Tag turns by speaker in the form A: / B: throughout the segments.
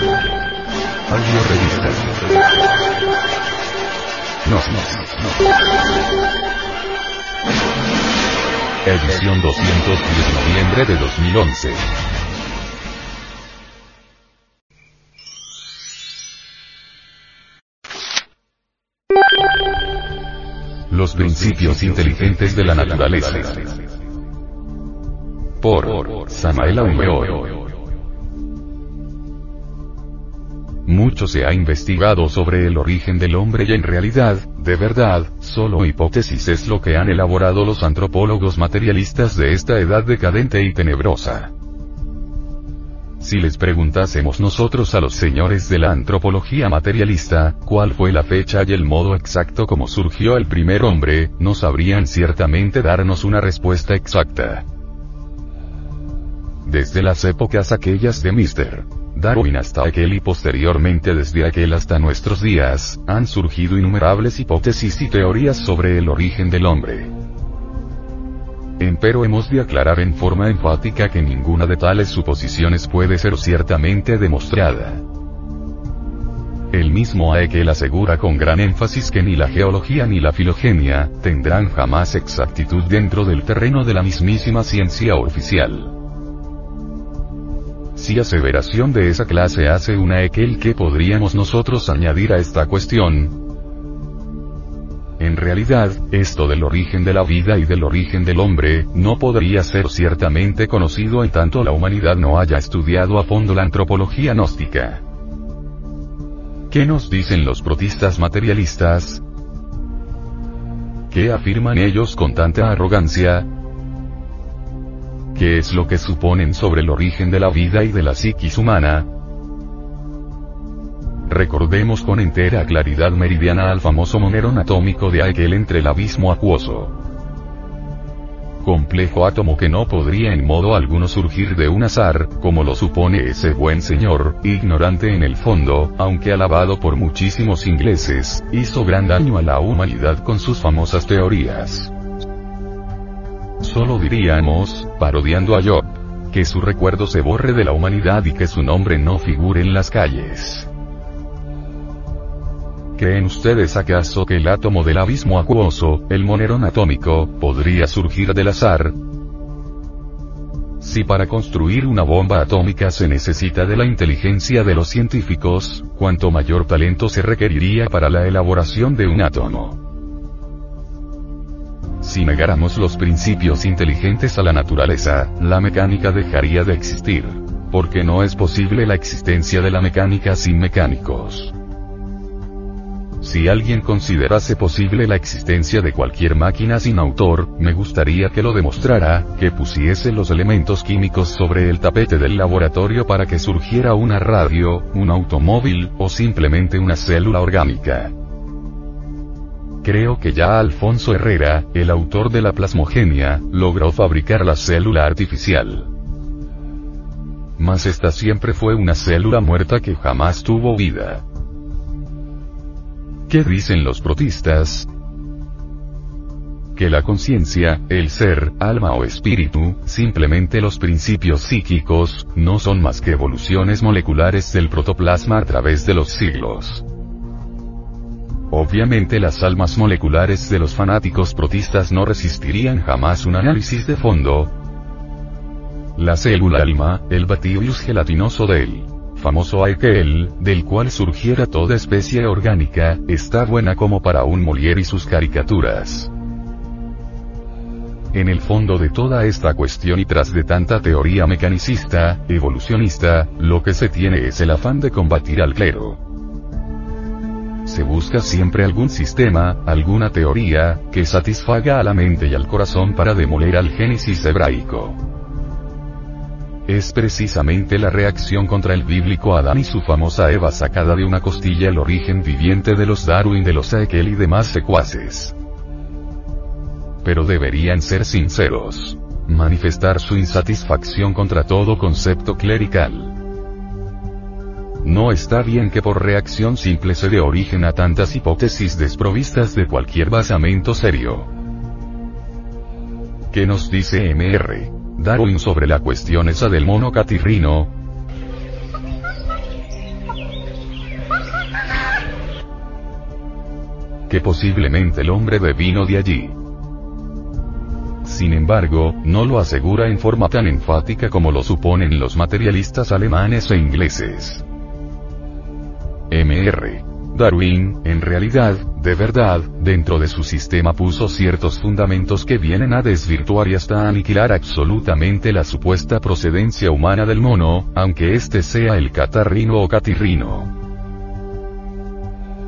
A: Audio revista. No, no, no. Edición 210 noviembre de 2011. Los principios inteligentes de la naturaleza. Por Samael Aumeor. Mucho se ha investigado sobre el origen del hombre y en realidad, de verdad, solo hipótesis es lo que han elaborado los antropólogos materialistas de esta edad decadente y tenebrosa. Si les preguntásemos nosotros a los señores de la antropología materialista, cuál fue la fecha y el modo exacto como surgió el primer hombre, no sabrían ciertamente darnos una respuesta exacta. Desde las épocas aquellas de Mr. Darwin hasta aquel y posteriormente desde aquel hasta nuestros días, han surgido innumerables hipótesis y teorías sobre el origen del hombre. Empero hemos de aclarar en forma enfática que ninguna de tales suposiciones puede ser ciertamente demostrada. El mismo Haeckel asegura con gran énfasis que ni la geología ni la filogenia tendrán jamás exactitud dentro del terreno de la mismísima ciencia oficial. Si aseveración de esa clase hace una Ekel que podríamos nosotros añadir a esta cuestión, en realidad, esto del origen de la vida y del origen del hombre, no podría ser ciertamente conocido en tanto la humanidad no haya estudiado a fondo la antropología gnóstica. ¿Qué nos dicen los protistas materialistas? ¿Qué afirman ellos con tanta arrogancia? ¿Qué es lo que suponen sobre el origen de la vida y de la psiquis humana? Recordemos con entera claridad meridiana al famoso monero atómico de aquel entre el abismo acuoso. Complejo átomo que no podría en modo alguno surgir de un azar, como lo supone ese buen señor, ignorante en el fondo, aunque alabado por muchísimos ingleses, hizo gran daño a la humanidad con sus famosas teorías. Solo diríamos, parodiando a Job, que su recuerdo se borre de la humanidad y que su nombre no figure en las calles. ¿Creen ustedes acaso que el átomo del abismo acuoso, el monerón atómico, podría surgir del azar? Si para construir una bomba atómica se necesita de la inteligencia de los científicos, cuanto mayor talento se requeriría para la elaboración de un átomo. Si negáramos los principios inteligentes a la naturaleza, la mecánica dejaría de existir. Porque no es posible la existencia de la mecánica sin mecánicos. Si alguien considerase posible la existencia de cualquier máquina sin autor, me gustaría que lo demostrara, que pusiese los elementos químicos sobre el tapete del laboratorio para que surgiera una radio, un automóvil, o simplemente una célula orgánica. Creo que ya Alfonso Herrera, el autor de la plasmogenia, logró fabricar la célula artificial. Mas esta siempre fue una célula muerta que jamás tuvo vida. ¿Qué dicen los protistas? Que la conciencia, el ser, alma o espíritu, simplemente los principios psíquicos, no son más que evoluciones moleculares del protoplasma a través de los siglos. Obviamente las almas moleculares de los fanáticos protistas no resistirían jamás un análisis de fondo. La célula alma, el batibius gelatinoso del famoso Aikel, del cual surgiera toda especie orgánica, está buena como para un Molière y sus caricaturas. En el fondo de toda esta cuestión y tras de tanta teoría mecanicista, evolucionista, lo que se tiene es el afán de combatir al clero se busca siempre algún sistema, alguna teoría, que satisfaga a la mente y al corazón para demoler al génesis hebraico. Es precisamente la reacción contra el bíblico Adán y su famosa Eva sacada de una costilla el origen viviente de los Darwin de los Haeckel y demás secuaces. Pero deberían ser sinceros. Manifestar su insatisfacción contra todo concepto clerical. No está bien que por reacción simple se dé origen a tantas hipótesis desprovistas de cualquier basamento serio. ¿Qué nos dice MR? Darwin sobre la cuestión esa del mono catirrino. Que posiblemente el hombre devino de allí. Sin embargo, no lo asegura en forma tan enfática como lo suponen los materialistas alemanes e ingleses. Mr. Darwin, en realidad, de verdad, dentro de su sistema puso ciertos fundamentos que vienen a desvirtuar y hasta aniquilar absolutamente la supuesta procedencia humana del mono, aunque éste sea el catarrino o catirrino.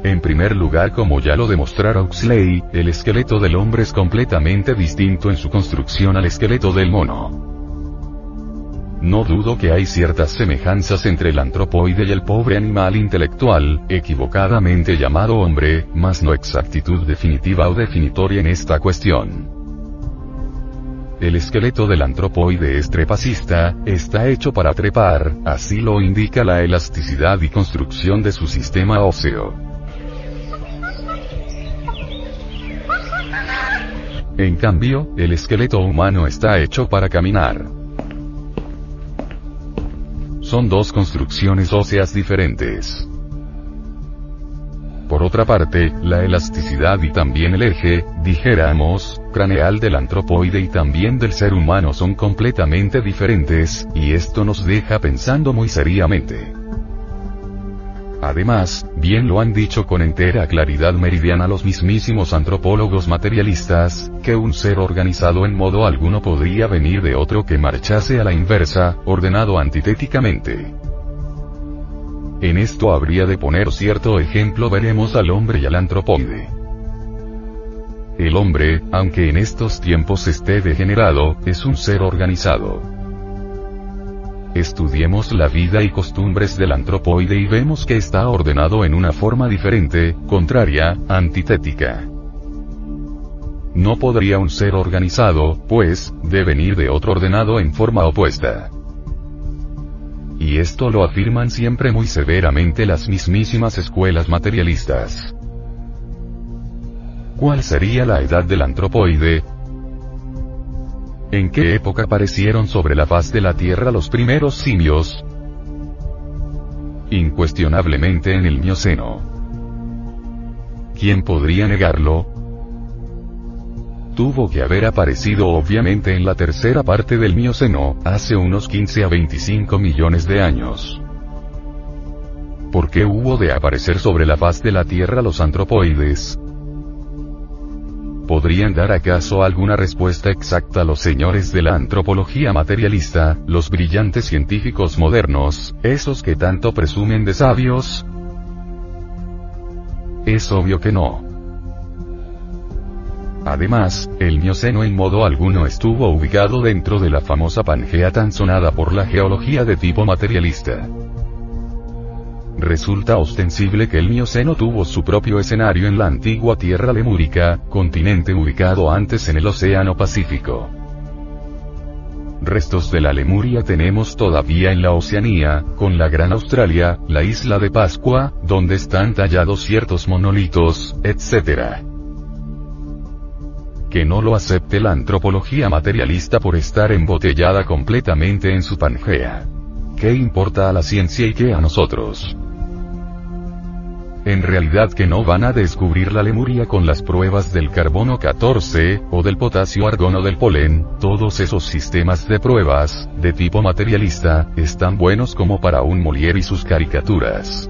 A: En primer lugar, como ya lo demostrara Huxley, el esqueleto del hombre es completamente distinto en su construcción al esqueleto del mono. No dudo que hay ciertas semejanzas entre el antropoide y el pobre animal intelectual, equivocadamente llamado hombre, mas no exactitud definitiva o definitoria en esta cuestión. El esqueleto del antropoide es trepacista, está hecho para trepar, así lo indica la elasticidad y construcción de su sistema óseo. En cambio, el esqueleto humano está hecho para caminar son dos construcciones óseas diferentes. Por otra parte, la elasticidad y también el eje, dijéramos, craneal del antropoide y también del ser humano son completamente diferentes, y esto nos deja pensando muy seriamente. Además, bien lo han dicho con entera claridad meridiana los mismísimos antropólogos materialistas, que un ser organizado en modo alguno podría venir de otro que marchase a la inversa, ordenado antitéticamente. En esto habría de poner cierto ejemplo veremos al hombre y al antropoide. El hombre, aunque en estos tiempos esté degenerado, es un ser organizado. Estudiemos la vida y costumbres del antropoide y vemos que está ordenado en una forma diferente, contraria, antitética. No podría un ser organizado, pues, devenir de otro ordenado en forma opuesta. Y esto lo afirman siempre muy severamente las mismísimas escuelas materialistas. ¿Cuál sería la edad del antropoide? ¿En qué época aparecieron sobre la faz de la Tierra los primeros simios? Incuestionablemente en el Mioceno. ¿Quién podría negarlo? Tuvo que haber aparecido obviamente en la tercera parte del Mioceno, hace unos 15 a 25 millones de años. ¿Por qué hubo de aparecer sobre la faz de la Tierra los antropoides? ¿Podrían dar acaso alguna respuesta exacta los señores de la antropología materialista, los brillantes científicos modernos, esos que tanto presumen de sabios? Es obvio que no. Además, el Mioceno en modo alguno estuvo ubicado dentro de la famosa Pangea tan sonada por la geología de tipo materialista. Resulta ostensible que el Mioceno tuvo su propio escenario en la antigua Tierra Lemúrica, continente ubicado antes en el Océano Pacífico. Restos de la Lemuria tenemos todavía en la Oceanía, con la Gran Australia, la isla de Pascua, donde están tallados ciertos monolitos, etc. Que no lo acepte la antropología materialista por estar embotellada completamente en su Pangea. ¿Qué importa a la ciencia y qué a nosotros? En realidad que no van a descubrir la Lemuria con las pruebas del carbono 14, o del potasio argono del polen, todos esos sistemas de pruebas, de tipo materialista, están buenos como para un Molière y sus caricaturas.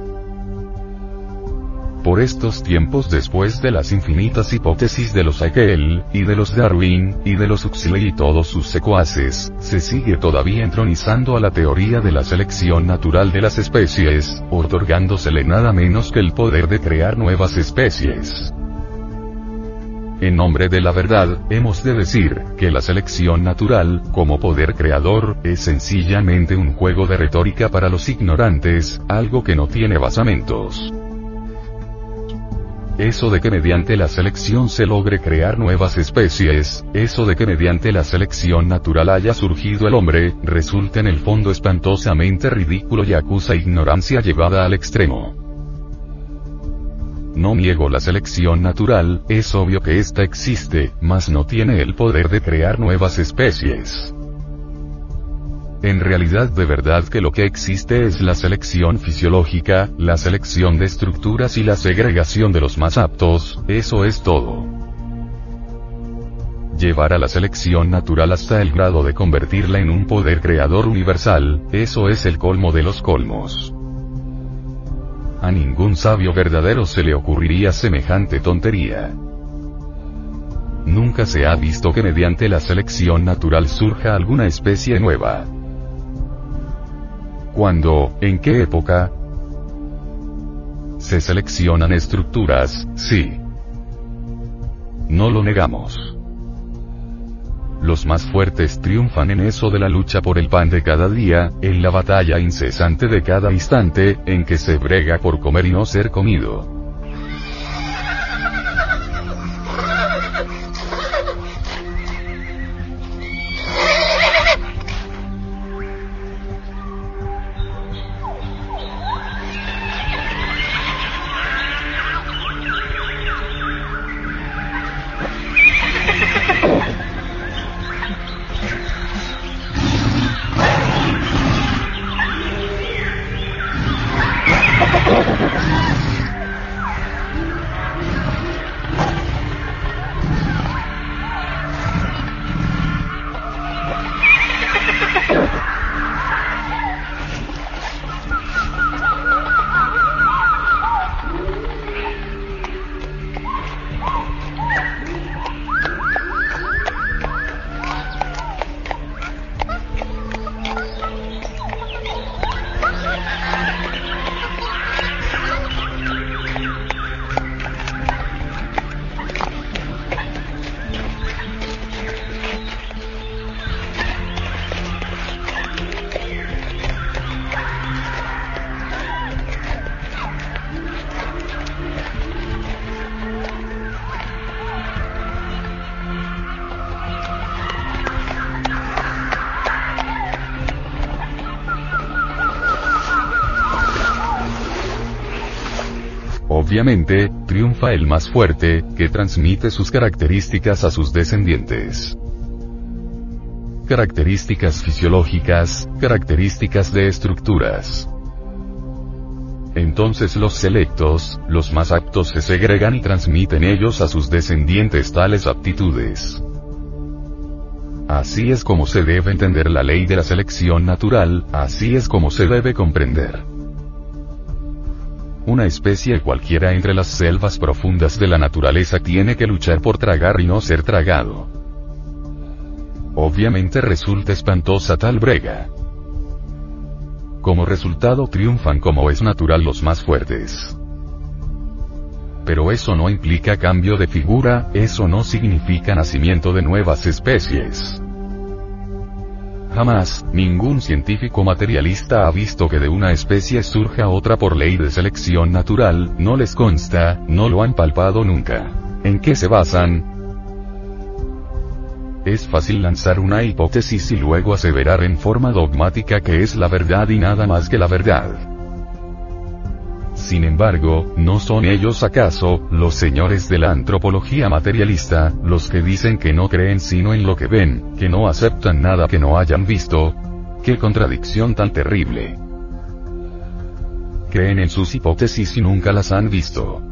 A: Por estos tiempos después de las infinitas hipótesis de los Haeckel, y de los Darwin, y de los Huxley y todos sus secuaces, se sigue todavía entronizando a la teoría de la selección natural de las especies, otorgándosele nada menos que el poder de crear nuevas especies. En nombre de la verdad, hemos de decir, que la selección natural, como poder creador, es sencillamente un juego de retórica para los ignorantes, algo que no tiene basamentos. Eso de que mediante la selección se logre crear nuevas especies, eso de que mediante la selección natural haya surgido el hombre, resulta en el fondo espantosamente ridículo y acusa ignorancia llevada al extremo. No niego la selección natural, es obvio que ésta existe, mas no tiene el poder de crear nuevas especies. En realidad de verdad que lo que existe es la selección fisiológica, la selección de estructuras y la segregación de los más aptos, eso es todo. Llevar a la selección natural hasta el grado de convertirla en un poder creador universal, eso es el colmo de los colmos. A ningún sabio verdadero se le ocurriría semejante tontería. Nunca se ha visto que mediante la selección natural surja alguna especie nueva. ¿Cuándo? ¿En qué época? Se seleccionan estructuras, sí. No lo negamos. Los más fuertes triunfan en eso de la lucha por el pan de cada día, en la batalla incesante de cada instante, en que se brega por comer y no ser comido. Obviamente, triunfa el más fuerte, que transmite sus características a sus descendientes. Características fisiológicas, características de estructuras. Entonces los selectos, los más aptos se segregan y transmiten ellos a sus descendientes tales aptitudes. Así es como se debe entender la ley de la selección natural, así es como se debe comprender. Una especie cualquiera entre las selvas profundas de la naturaleza tiene que luchar por tragar y no ser tragado. Obviamente resulta espantosa tal brega. Como resultado triunfan como es natural los más fuertes. Pero eso no implica cambio de figura, eso no significa nacimiento de nuevas especies. Jamás, ningún científico materialista ha visto que de una especie surja otra por ley de selección natural, no les consta, no lo han palpado nunca. ¿En qué se basan? Es fácil lanzar una hipótesis y luego aseverar en forma dogmática que es la verdad y nada más que la verdad. Sin embargo, ¿no son ellos acaso, los señores de la antropología materialista, los que dicen que no creen sino en lo que ven, que no aceptan nada que no hayan visto? ¡Qué contradicción tan terrible! Creen en sus hipótesis y nunca las han visto.